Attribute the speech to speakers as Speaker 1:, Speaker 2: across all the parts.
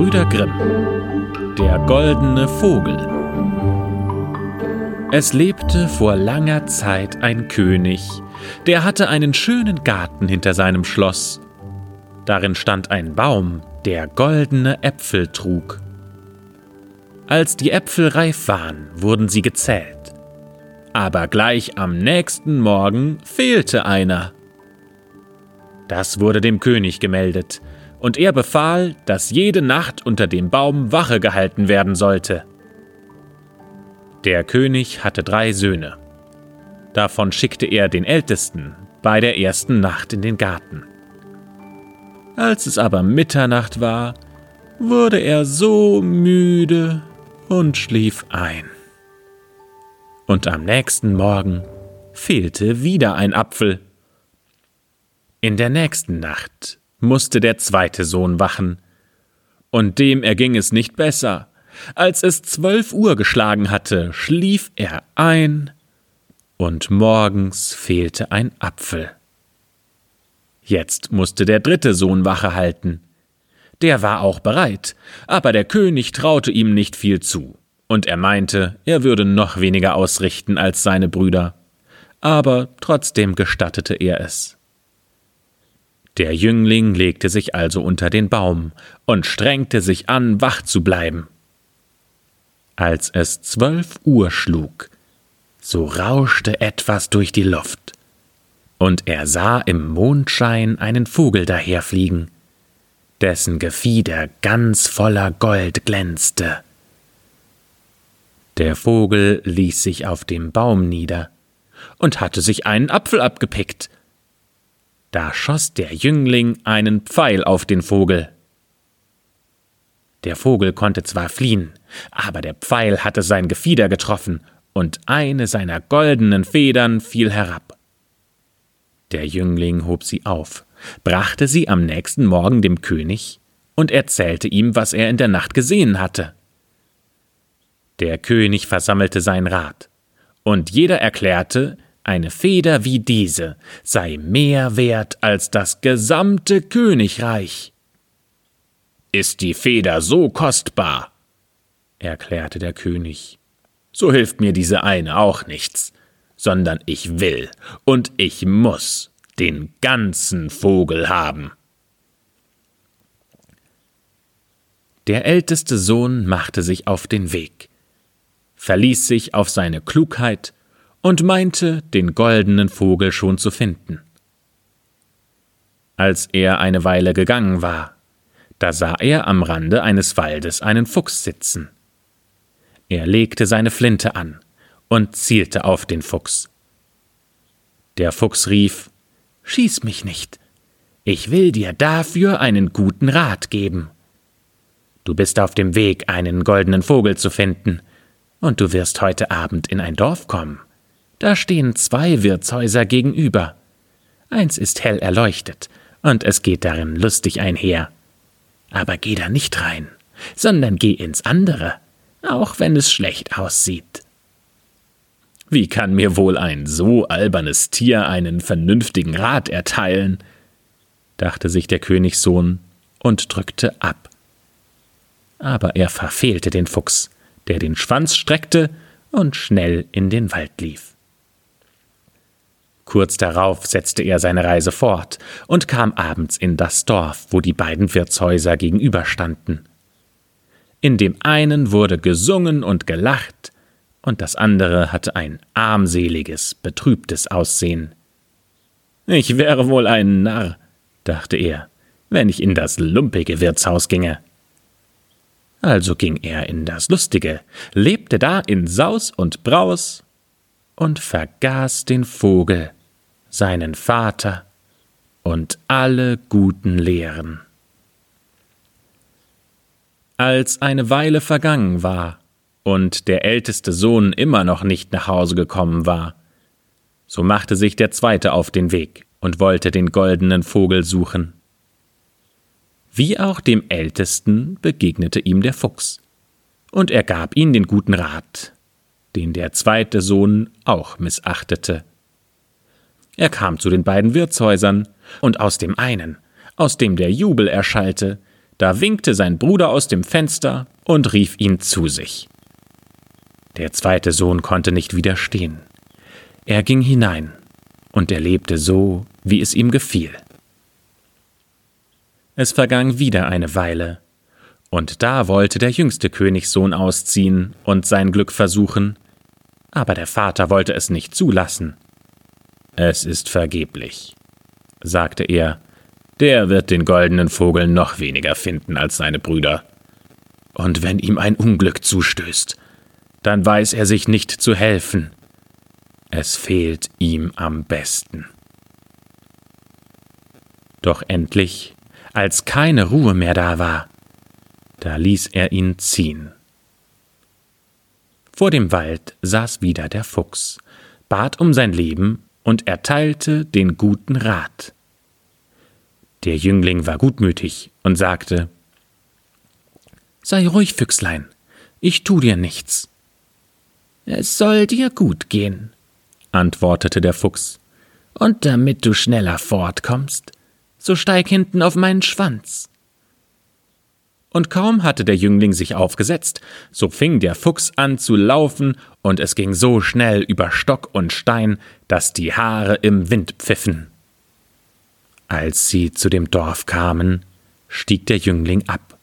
Speaker 1: Gebrüder Grimm Der goldene Vogel Es lebte vor langer Zeit ein König, der hatte einen schönen Garten hinter seinem Schloss. Darin stand ein Baum, der goldene Äpfel trug. Als die Äpfel reif waren, wurden sie gezählt. Aber gleich am nächsten Morgen fehlte einer. Das wurde dem König gemeldet, und er befahl, dass jede Nacht unter dem Baum Wache gehalten werden sollte. Der König hatte drei Söhne. Davon schickte er den ältesten bei der ersten Nacht in den Garten. Als es aber Mitternacht war, wurde er so müde und schlief ein. Und am nächsten Morgen fehlte wieder ein Apfel. In der nächsten Nacht musste der zweite Sohn wachen, und dem erging es nicht besser. Als es zwölf Uhr geschlagen hatte, schlief er ein, und morgens fehlte ein Apfel. Jetzt musste der dritte Sohn Wache halten. Der war auch bereit, aber der König traute ihm nicht viel zu, und er meinte, er würde noch weniger ausrichten als seine Brüder. Aber trotzdem gestattete er es. Der Jüngling legte sich also unter den Baum und strengte sich an, wach zu bleiben. Als es zwölf Uhr schlug, so rauschte etwas durch die Luft, und er sah im Mondschein einen Vogel daherfliegen dessen Gefieder ganz voller Gold glänzte. Der Vogel ließ sich auf dem Baum nieder und hatte sich einen Apfel abgepickt. Da schoss der Jüngling einen Pfeil auf den Vogel. Der Vogel konnte zwar fliehen, aber der Pfeil hatte sein Gefieder getroffen, und eine seiner goldenen Federn fiel herab. Der Jüngling hob sie auf brachte sie am nächsten Morgen dem König und erzählte ihm, was er in der Nacht gesehen hatte. Der König versammelte sein Rat, und jeder erklärte, eine Feder wie diese sei mehr wert als das gesamte Königreich. Ist die Feder so kostbar? erklärte der König. So hilft mir diese eine auch nichts, sondern ich will und ich muss den ganzen Vogel haben. Der älteste Sohn machte sich auf den Weg, verließ sich auf seine Klugheit und meinte, den goldenen Vogel schon zu finden. Als er eine Weile gegangen war, da sah er am Rande eines Waldes einen Fuchs sitzen. Er legte seine Flinte an und zielte auf den Fuchs. Der Fuchs rief Schieß mich nicht. Ich will dir dafür einen guten Rat geben. Du bist auf dem Weg, einen goldenen Vogel zu finden, und du wirst heute Abend in ein Dorf kommen. Da stehen zwei Wirtshäuser gegenüber. Eins ist hell erleuchtet, und es geht darin lustig einher. Aber geh da nicht rein, sondern geh ins andere, auch wenn es schlecht aussieht. Wie kann mir wohl ein so albernes Tier einen vernünftigen Rat erteilen? dachte sich der Königssohn und drückte ab. Aber er verfehlte den Fuchs, der den Schwanz streckte und schnell in den Wald lief. Kurz darauf setzte er seine Reise fort und kam abends in das Dorf, wo die beiden Wirtshäuser gegenüberstanden. In dem einen wurde gesungen und gelacht, und das andere hatte ein armseliges, betrübtes Aussehen. Ich wäre wohl ein Narr, dachte er, wenn ich in das lumpige Wirtshaus ginge. Also ging er in das Lustige, lebte da in Saus und Braus und vergaß den Vogel, seinen Vater und alle guten Lehren. Als eine Weile vergangen war, und der älteste Sohn immer noch nicht nach Hause gekommen war. So machte sich der zweite auf den Weg und wollte den goldenen Vogel suchen. Wie auch dem Ältesten begegnete ihm der Fuchs, und er gab ihm den guten Rat, den der zweite Sohn auch missachtete. Er kam zu den beiden Wirtshäusern, und aus dem einen, aus dem der Jubel erschallte, da winkte sein Bruder aus dem Fenster und rief ihn zu sich. Der zweite Sohn konnte nicht widerstehen. Er ging hinein, und er lebte so, wie es ihm gefiel. Es verging wieder eine Weile, und da wollte der jüngste Königssohn ausziehen und sein Glück versuchen, aber der Vater wollte es nicht zulassen. Es ist vergeblich, sagte er, der wird den goldenen Vogel noch weniger finden als seine Brüder. Und wenn ihm ein Unglück zustößt, dann weiß er sich nicht zu helfen. Es fehlt ihm am besten. Doch endlich, als keine Ruhe mehr da war, da ließ er ihn ziehen. Vor dem Wald saß wieder der Fuchs, bat um sein Leben und erteilte den guten Rat. Der Jüngling war gutmütig und sagte Sei ruhig, Füchslein, ich tu dir nichts. Es soll dir gut gehen, antwortete der Fuchs, und damit du schneller fortkommst, so steig hinten auf meinen Schwanz. Und kaum hatte der Jüngling sich aufgesetzt, so fing der Fuchs an zu laufen, und es ging so schnell über Stock und Stein, dass die Haare im Wind pfiffen. Als sie zu dem Dorf kamen, stieg der Jüngling ab,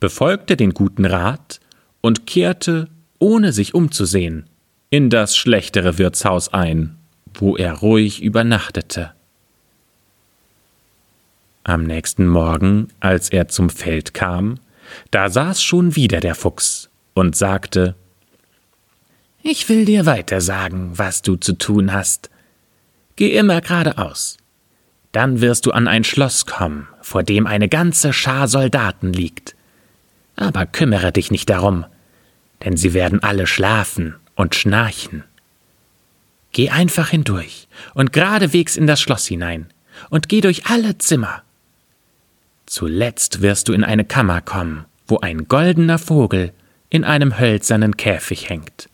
Speaker 1: befolgte den guten Rat und kehrte, ohne sich umzusehen, in das schlechtere Wirtshaus ein, wo er ruhig übernachtete. Am nächsten Morgen, als er zum Feld kam, da saß schon wieder der Fuchs und sagte Ich will dir weiter sagen, was du zu tun hast. Geh immer geradeaus. Dann wirst du an ein Schloss kommen, vor dem eine ganze Schar Soldaten liegt. Aber kümmere dich nicht darum, denn sie werden alle schlafen und schnarchen. Geh einfach hindurch und geradewegs in das Schloss hinein und geh durch alle Zimmer Zuletzt wirst du in eine Kammer kommen, wo ein goldener Vogel in einem hölzernen Käfig hängt.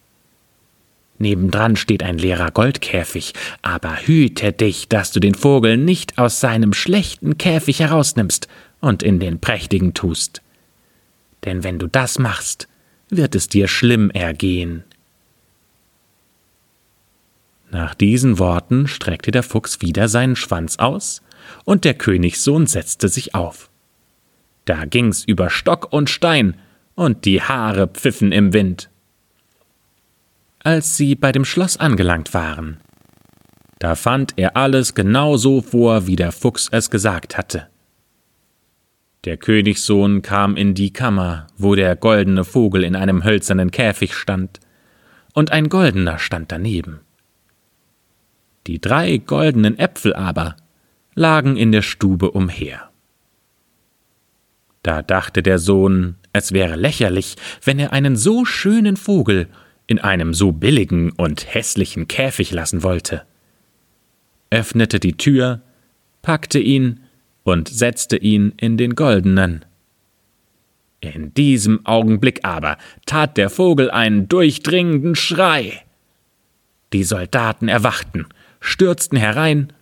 Speaker 1: Nebendran steht ein leerer Goldkäfig, aber hüte dich, dass du den Vogel nicht aus seinem schlechten Käfig herausnimmst und in den prächtigen tust. Denn wenn du das machst, wird es dir schlimm ergehen. Nach diesen Worten streckte der Fuchs wieder seinen Schwanz aus, und der Königssohn setzte sich auf. Da ging's über Stock und Stein, und die Haare pfiffen im Wind. Als sie bei dem Schloss angelangt waren, da fand er alles genau so vor, wie der Fuchs es gesagt hatte. Der Königssohn kam in die Kammer, wo der goldene Vogel in einem hölzernen Käfig stand, und ein goldener stand daneben. Die drei goldenen Äpfel aber lagen in der Stube umher. Da dachte der Sohn, es wäre lächerlich, wenn er einen so schönen Vogel in einem so billigen und hässlichen Käfig lassen wollte, öffnete die Tür, packte ihn und setzte ihn in den goldenen. In diesem Augenblick aber tat der Vogel einen durchdringenden Schrei. Die Soldaten erwachten, stürzten herein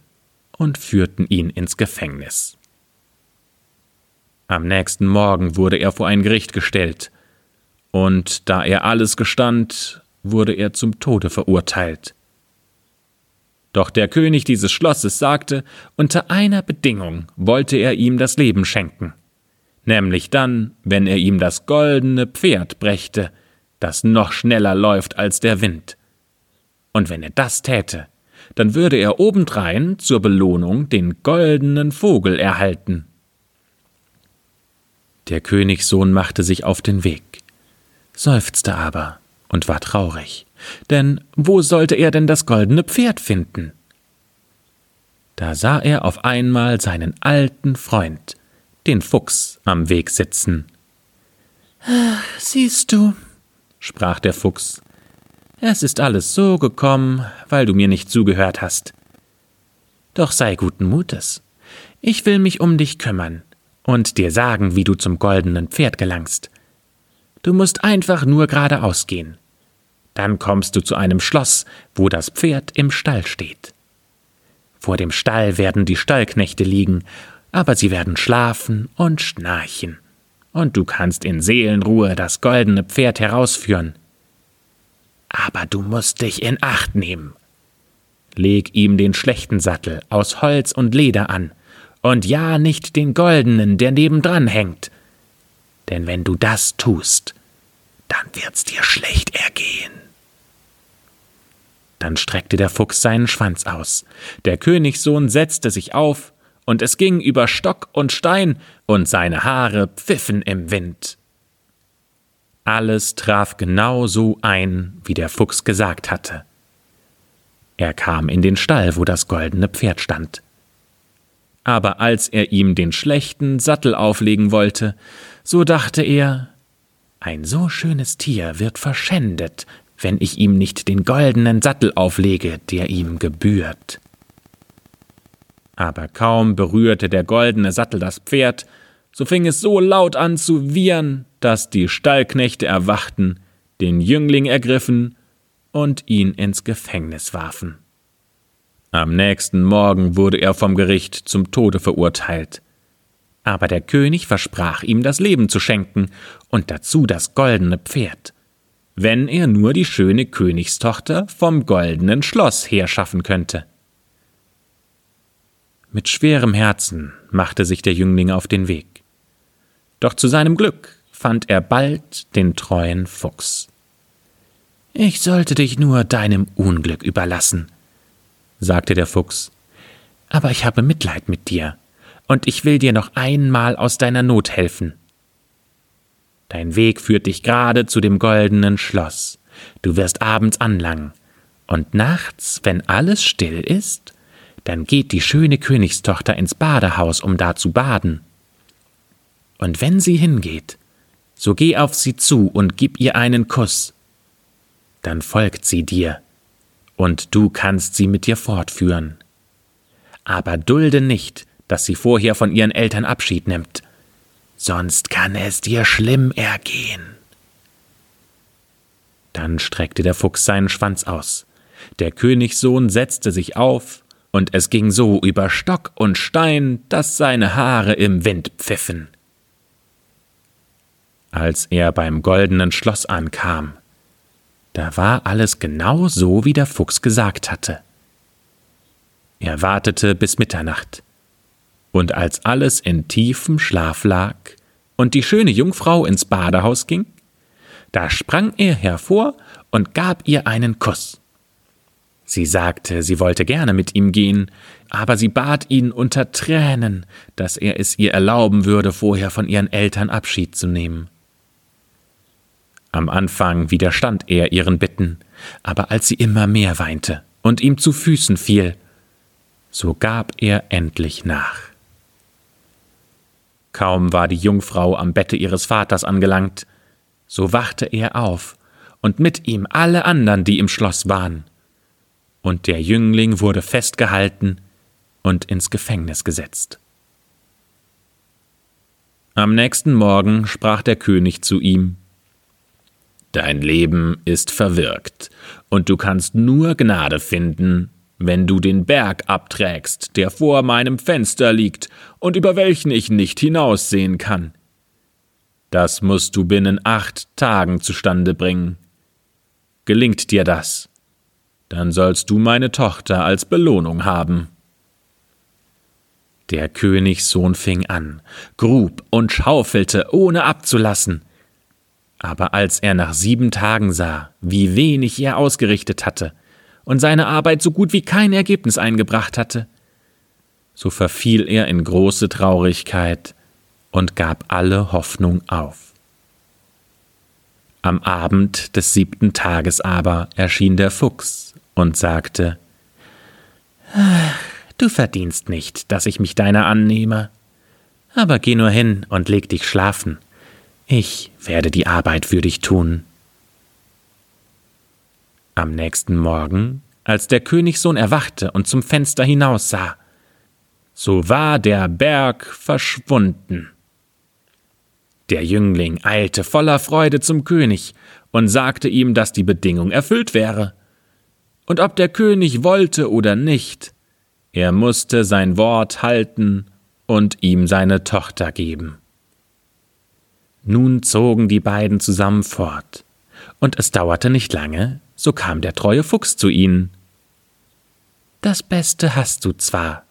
Speaker 1: und führten ihn ins Gefängnis. Am nächsten Morgen wurde er vor ein Gericht gestellt, und da er alles gestand, wurde er zum Tode verurteilt. Doch der König dieses Schlosses sagte, unter einer Bedingung wollte er ihm das Leben schenken, nämlich dann, wenn er ihm das goldene Pferd brächte, das noch schneller läuft als der Wind. Und wenn er das täte, dann würde er obendrein zur Belohnung den goldenen Vogel erhalten. Der Königssohn machte sich auf den Weg, seufzte aber und war traurig, denn wo sollte er denn das goldene Pferd finden? Da sah er auf einmal seinen alten Freund, den Fuchs, am Weg sitzen. Siehst du, sprach der Fuchs, es ist alles so gekommen, weil du mir nicht zugehört hast. Doch sei guten Mutes. Ich will mich um dich kümmern und dir sagen, wie du zum goldenen Pferd gelangst. Du musst einfach nur geradeaus gehen. Dann kommst du zu einem Schloss, wo das Pferd im Stall steht. Vor dem Stall werden die Stallknechte liegen, aber sie werden schlafen und schnarchen und du kannst in Seelenruhe das goldene Pferd herausführen. Aber du musst dich in Acht nehmen. Leg ihm den schlechten Sattel aus Holz und Leder an, und ja nicht den goldenen, der nebendran hängt. Denn wenn du das tust, dann wird's dir schlecht ergehen. Dann streckte der Fuchs seinen Schwanz aus. Der Königssohn setzte sich auf, und es ging über Stock und Stein, und seine Haare pfiffen im Wind. Alles traf genau so ein, wie der Fuchs gesagt hatte. Er kam in den Stall, wo das goldene Pferd stand. Aber als er ihm den schlechten Sattel auflegen wollte, so dachte er, ein so schönes Tier wird verschändet, wenn ich ihm nicht den goldenen Sattel auflege, der ihm gebührt. Aber kaum berührte der goldene Sattel das Pferd, so fing es so laut an zu wiehern, dass die Stallknechte erwachten, den Jüngling ergriffen und ihn ins Gefängnis warfen. Am nächsten Morgen wurde er vom Gericht zum Tode verurteilt. Aber der König versprach ihm das Leben zu schenken und dazu das goldene Pferd wenn er nur die schöne Königstochter vom goldenen Schloss herschaffen könnte. Mit schwerem Herzen machte sich der Jüngling auf den Weg. Doch zu seinem Glück fand er bald den treuen Fuchs. Ich sollte dich nur deinem Unglück überlassen, sagte der Fuchs, aber ich habe Mitleid mit dir, und ich will dir noch einmal aus deiner Not helfen. Dein Weg führt dich gerade zu dem goldenen Schloss. Du wirst abends anlangen. Und nachts, wenn alles still ist, dann geht die schöne Königstochter ins Badehaus, um da zu baden. Und wenn sie hingeht, so geh auf sie zu und gib ihr einen Kuss. Dann folgt sie dir, und du kannst sie mit dir fortführen. Aber dulde nicht, dass sie vorher von ihren Eltern Abschied nimmt sonst kann es dir schlimm ergehen. Dann streckte der Fuchs seinen Schwanz aus. Der Königssohn setzte sich auf, und es ging so über Stock und Stein, dass seine Haare im Wind pfiffen. Als er beim goldenen Schloss ankam, da war alles genau so, wie der Fuchs gesagt hatte. Er wartete bis Mitternacht, und als alles in tiefem Schlaf lag und die schöne Jungfrau ins Badehaus ging, da sprang er hervor und gab ihr einen Kuss. Sie sagte, sie wollte gerne mit ihm gehen, aber sie bat ihn unter Tränen, dass er es ihr erlauben würde, vorher von ihren Eltern Abschied zu nehmen. Am Anfang widerstand er ihren Bitten, aber als sie immer mehr weinte und ihm zu Füßen fiel, so gab er endlich nach. Kaum war die Jungfrau am Bette ihres Vaters angelangt, so wachte er auf, und mit ihm alle andern, die im Schloss waren. Und der Jüngling wurde festgehalten und ins Gefängnis gesetzt. Am nächsten Morgen sprach der König zu ihm Dein Leben ist verwirkt, und du kannst nur Gnade finden, wenn du den Berg abträgst, der vor meinem Fenster liegt und über welchen ich nicht hinaussehen kann. Das musst du binnen acht Tagen zustande bringen. Gelingt dir das, dann sollst du meine Tochter als Belohnung haben. Der Königssohn fing an, grub und schaufelte, ohne abzulassen. Aber als er nach sieben Tagen sah, wie wenig er ausgerichtet hatte, und seine Arbeit so gut wie kein Ergebnis eingebracht hatte, so verfiel er in große Traurigkeit und gab alle Hoffnung auf. Am Abend des siebten Tages aber erschien der Fuchs und sagte Du verdienst nicht, dass ich mich deiner annehme, aber geh nur hin und leg dich schlafen, ich werde die Arbeit für dich tun. Am nächsten Morgen, als der Königssohn erwachte und zum Fenster hinaussah, so war der Berg verschwunden. Der Jüngling eilte voller Freude zum König und sagte ihm, dass die Bedingung erfüllt wäre. Und ob der König wollte oder nicht, er musste sein Wort halten und ihm seine Tochter geben. Nun zogen die beiden zusammen fort, und es dauerte nicht lange, so kam der treue Fuchs zu ihnen. Das Beste hast du zwar,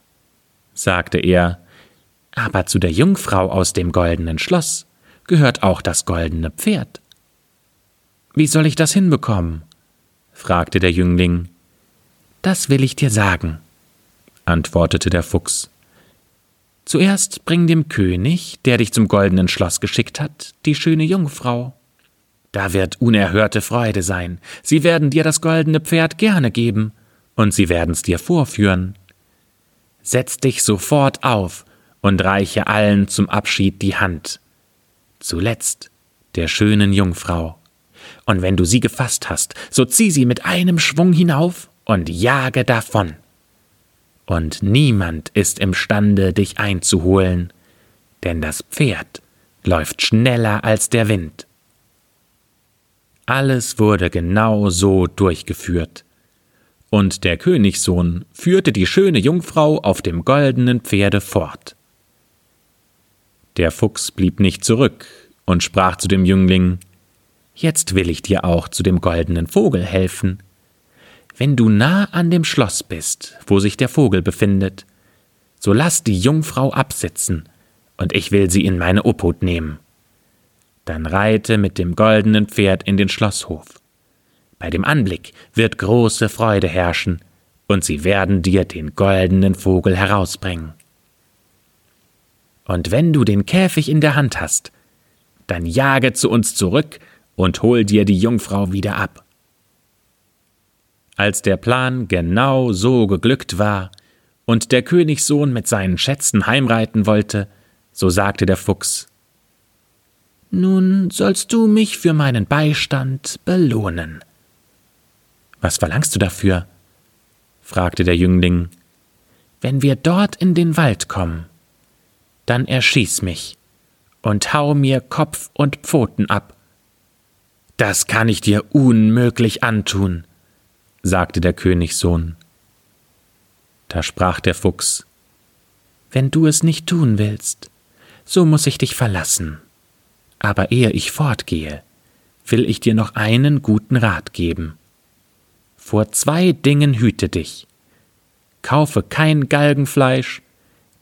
Speaker 1: sagte er, aber zu der Jungfrau aus dem goldenen Schloss gehört auch das goldene Pferd. Wie soll ich das hinbekommen? fragte der Jüngling. Das will ich dir sagen, antwortete der Fuchs. Zuerst bring dem König, der dich zum goldenen Schloss geschickt hat, die schöne Jungfrau. Da wird unerhörte Freude sein. Sie werden dir das goldene Pferd gerne geben, und sie werden's dir vorführen. Setz dich sofort auf und reiche allen zum Abschied die Hand. Zuletzt der schönen Jungfrau. Und wenn du sie gefasst hast, so zieh sie mit einem Schwung hinauf und jage davon und niemand ist imstande, dich einzuholen, denn das Pferd läuft schneller als der Wind. Alles wurde genau so durchgeführt, und der Königssohn führte die schöne Jungfrau auf dem goldenen Pferde fort. Der Fuchs blieb nicht zurück und sprach zu dem Jüngling Jetzt will ich dir auch zu dem goldenen Vogel helfen. Wenn du nah an dem Schloss bist, wo sich der Vogel befindet, so lass die Jungfrau absitzen, und ich will sie in meine Obhut nehmen. Dann reite mit dem goldenen Pferd in den Schlosshof. Bei dem Anblick wird große Freude herrschen, und sie werden dir den goldenen Vogel herausbringen. Und wenn du den Käfig in der Hand hast, dann jage zu uns zurück und hol dir die Jungfrau wieder ab. Als der Plan genau so geglückt war und der Königssohn mit seinen Schätzen heimreiten wollte, so sagte der Fuchs Nun sollst du mich für meinen Beistand belohnen. Was verlangst du dafür? fragte der Jüngling. Wenn wir dort in den Wald kommen, dann erschieß mich und hau mir Kopf und Pfoten ab. Das kann ich dir unmöglich antun, sagte der Königssohn. Da sprach der Fuchs Wenn du es nicht tun willst, so muss ich dich verlassen. Aber ehe ich fortgehe, will ich dir noch einen guten Rat geben. Vor zwei Dingen hüte dich. Kaufe kein Galgenfleisch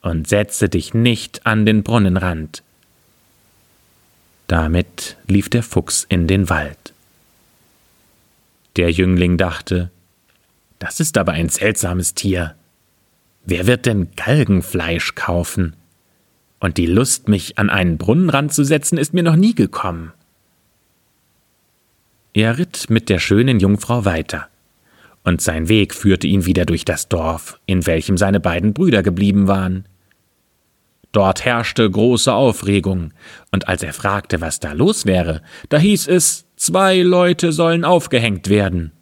Speaker 1: und setze dich nicht an den Brunnenrand. Damit lief der Fuchs in den Wald. Der Jüngling dachte, das ist aber ein seltsames Tier. Wer wird denn Galgenfleisch kaufen? Und die Lust, mich an einen Brunnenrand zu setzen, ist mir noch nie gekommen. Er ritt mit der schönen Jungfrau weiter, und sein Weg führte ihn wieder durch das Dorf, in welchem seine beiden Brüder geblieben waren. Dort herrschte große Aufregung, und als er fragte, was da los wäre, da hieß es, zwei Leute sollen aufgehängt werden.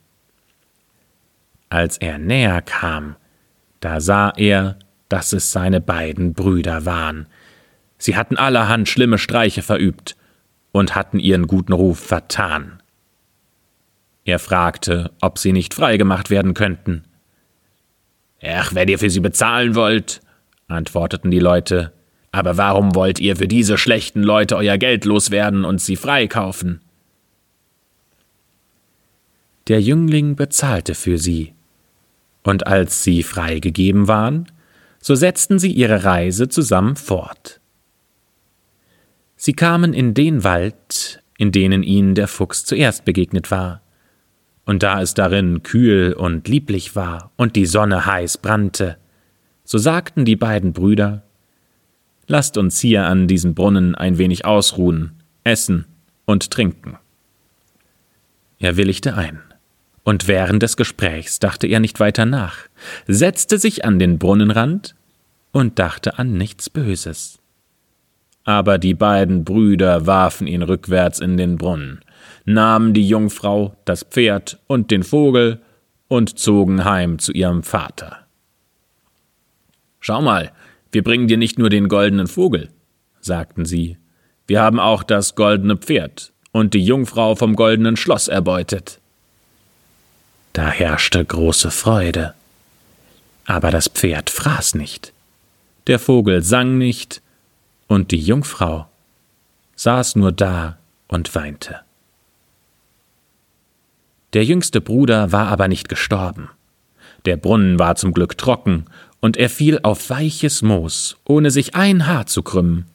Speaker 1: Als er näher kam, da sah er, dass es seine beiden Brüder waren. Sie hatten allerhand schlimme Streiche verübt und hatten ihren guten Ruf vertan. Er fragte, ob sie nicht freigemacht werden könnten. Ach, wenn ihr für sie bezahlen wollt, antworteten die Leute, aber warum wollt ihr für diese schlechten Leute euer Geld loswerden und sie freikaufen? Der Jüngling bezahlte für sie, und als sie freigegeben waren, so setzten sie ihre Reise zusammen fort. Sie kamen in den Wald, in denen ihnen der Fuchs zuerst begegnet war, und da es darin kühl und lieblich war und die Sonne heiß brannte, so sagten die beiden Brüder Lasst uns hier an diesem Brunnen ein wenig ausruhen, essen und trinken. Er willigte ein, und während des Gesprächs dachte er nicht weiter nach, setzte sich an den Brunnenrand und dachte an nichts Böses. Aber die beiden Brüder warfen ihn rückwärts in den Brunnen, nahmen die Jungfrau, das Pferd und den Vogel und zogen heim zu ihrem Vater. Schau mal, wir bringen dir nicht nur den goldenen Vogel, sagten sie, wir haben auch das goldene Pferd und die Jungfrau vom goldenen Schloss erbeutet. Da herrschte große Freude. Aber das Pferd fraß nicht, der Vogel sang nicht, und die Jungfrau, saß nur da und weinte. Der jüngste Bruder war aber nicht gestorben. Der Brunnen war zum Glück trocken, und er fiel auf weiches Moos, ohne sich ein Haar zu krümmen.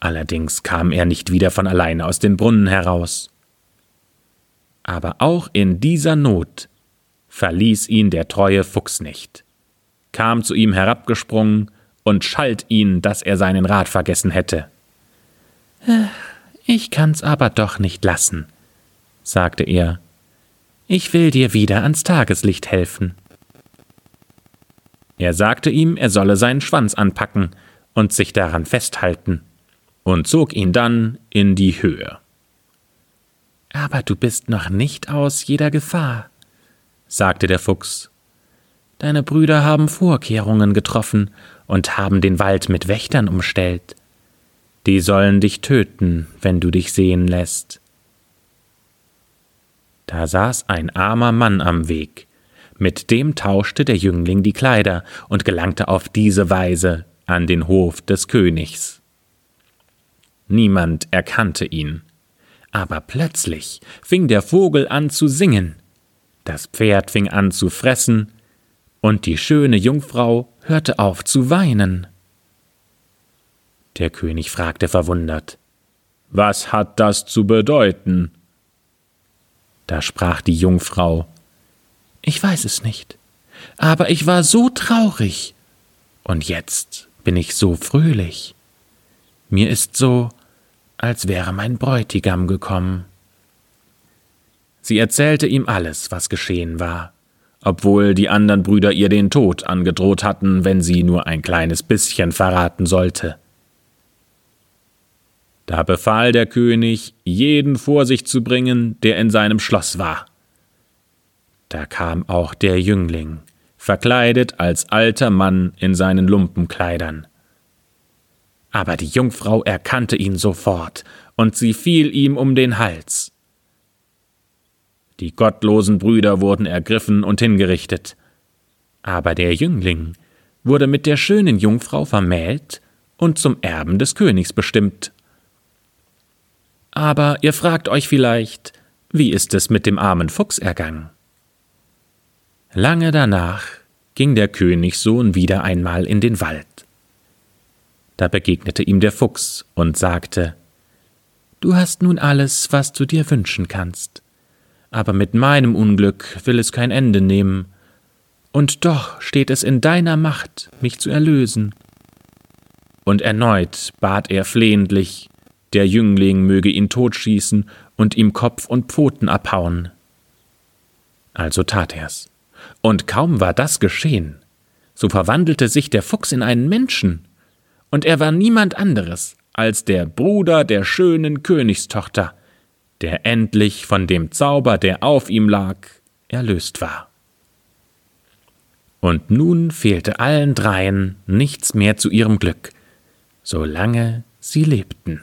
Speaker 1: Allerdings kam er nicht wieder von alleine aus dem Brunnen heraus. Aber auch in dieser Not verließ ihn der treue Fuchs nicht, kam zu ihm herabgesprungen und schalt ihn, dass er seinen Rat vergessen hätte. Ich kann's aber doch nicht lassen, sagte er. Ich will dir wieder ans Tageslicht helfen. Er sagte ihm, er solle seinen Schwanz anpacken und sich daran festhalten, und zog ihn dann in die Höhe. Aber du bist noch nicht aus jeder Gefahr, sagte der Fuchs. Deine Brüder haben Vorkehrungen getroffen und haben den Wald mit Wächtern umstellt. Die sollen dich töten, wenn du dich sehen lässt. Da saß ein armer Mann am Weg, mit dem tauschte der Jüngling die Kleider und gelangte auf diese Weise an den Hof des Königs. Niemand erkannte ihn, aber plötzlich fing der Vogel an zu singen, das Pferd fing an zu fressen, und die schöne Jungfrau hörte auf zu weinen. Der König fragte verwundert Was hat das zu bedeuten? Da sprach die Jungfrau Ich weiß es nicht, aber ich war so traurig, und jetzt bin ich so fröhlich. Mir ist so, als wäre mein Bräutigam gekommen. Sie erzählte ihm alles, was geschehen war, obwohl die anderen Brüder ihr den Tod angedroht hatten, wenn sie nur ein kleines bisschen verraten sollte. Da befahl der König, jeden vor sich zu bringen, der in seinem Schloss war. Da kam auch der Jüngling, verkleidet als alter Mann in seinen Lumpenkleidern. Aber die Jungfrau erkannte ihn sofort, und sie fiel ihm um den Hals. Die gottlosen Brüder wurden ergriffen und hingerichtet. Aber der Jüngling wurde mit der schönen Jungfrau vermählt und zum Erben des Königs bestimmt. Aber ihr fragt euch vielleicht, wie ist es mit dem armen Fuchs ergangen? Lange danach ging der Königssohn wieder einmal in den Wald. Da begegnete ihm der Fuchs und sagte Du hast nun alles, was du dir wünschen kannst, aber mit meinem Unglück will es kein Ende nehmen, und doch steht es in deiner Macht, mich zu erlösen. Und erneut bat er flehentlich, der Jüngling möge ihn totschießen und ihm Kopf und Pfoten abhauen. Also tat er's. Und kaum war das geschehen, so verwandelte sich der Fuchs in einen Menschen, und er war niemand anderes als der Bruder der schönen Königstochter, der endlich von dem Zauber, der auf ihm lag, erlöst war. Und nun fehlte allen dreien nichts mehr zu ihrem Glück, solange sie lebten.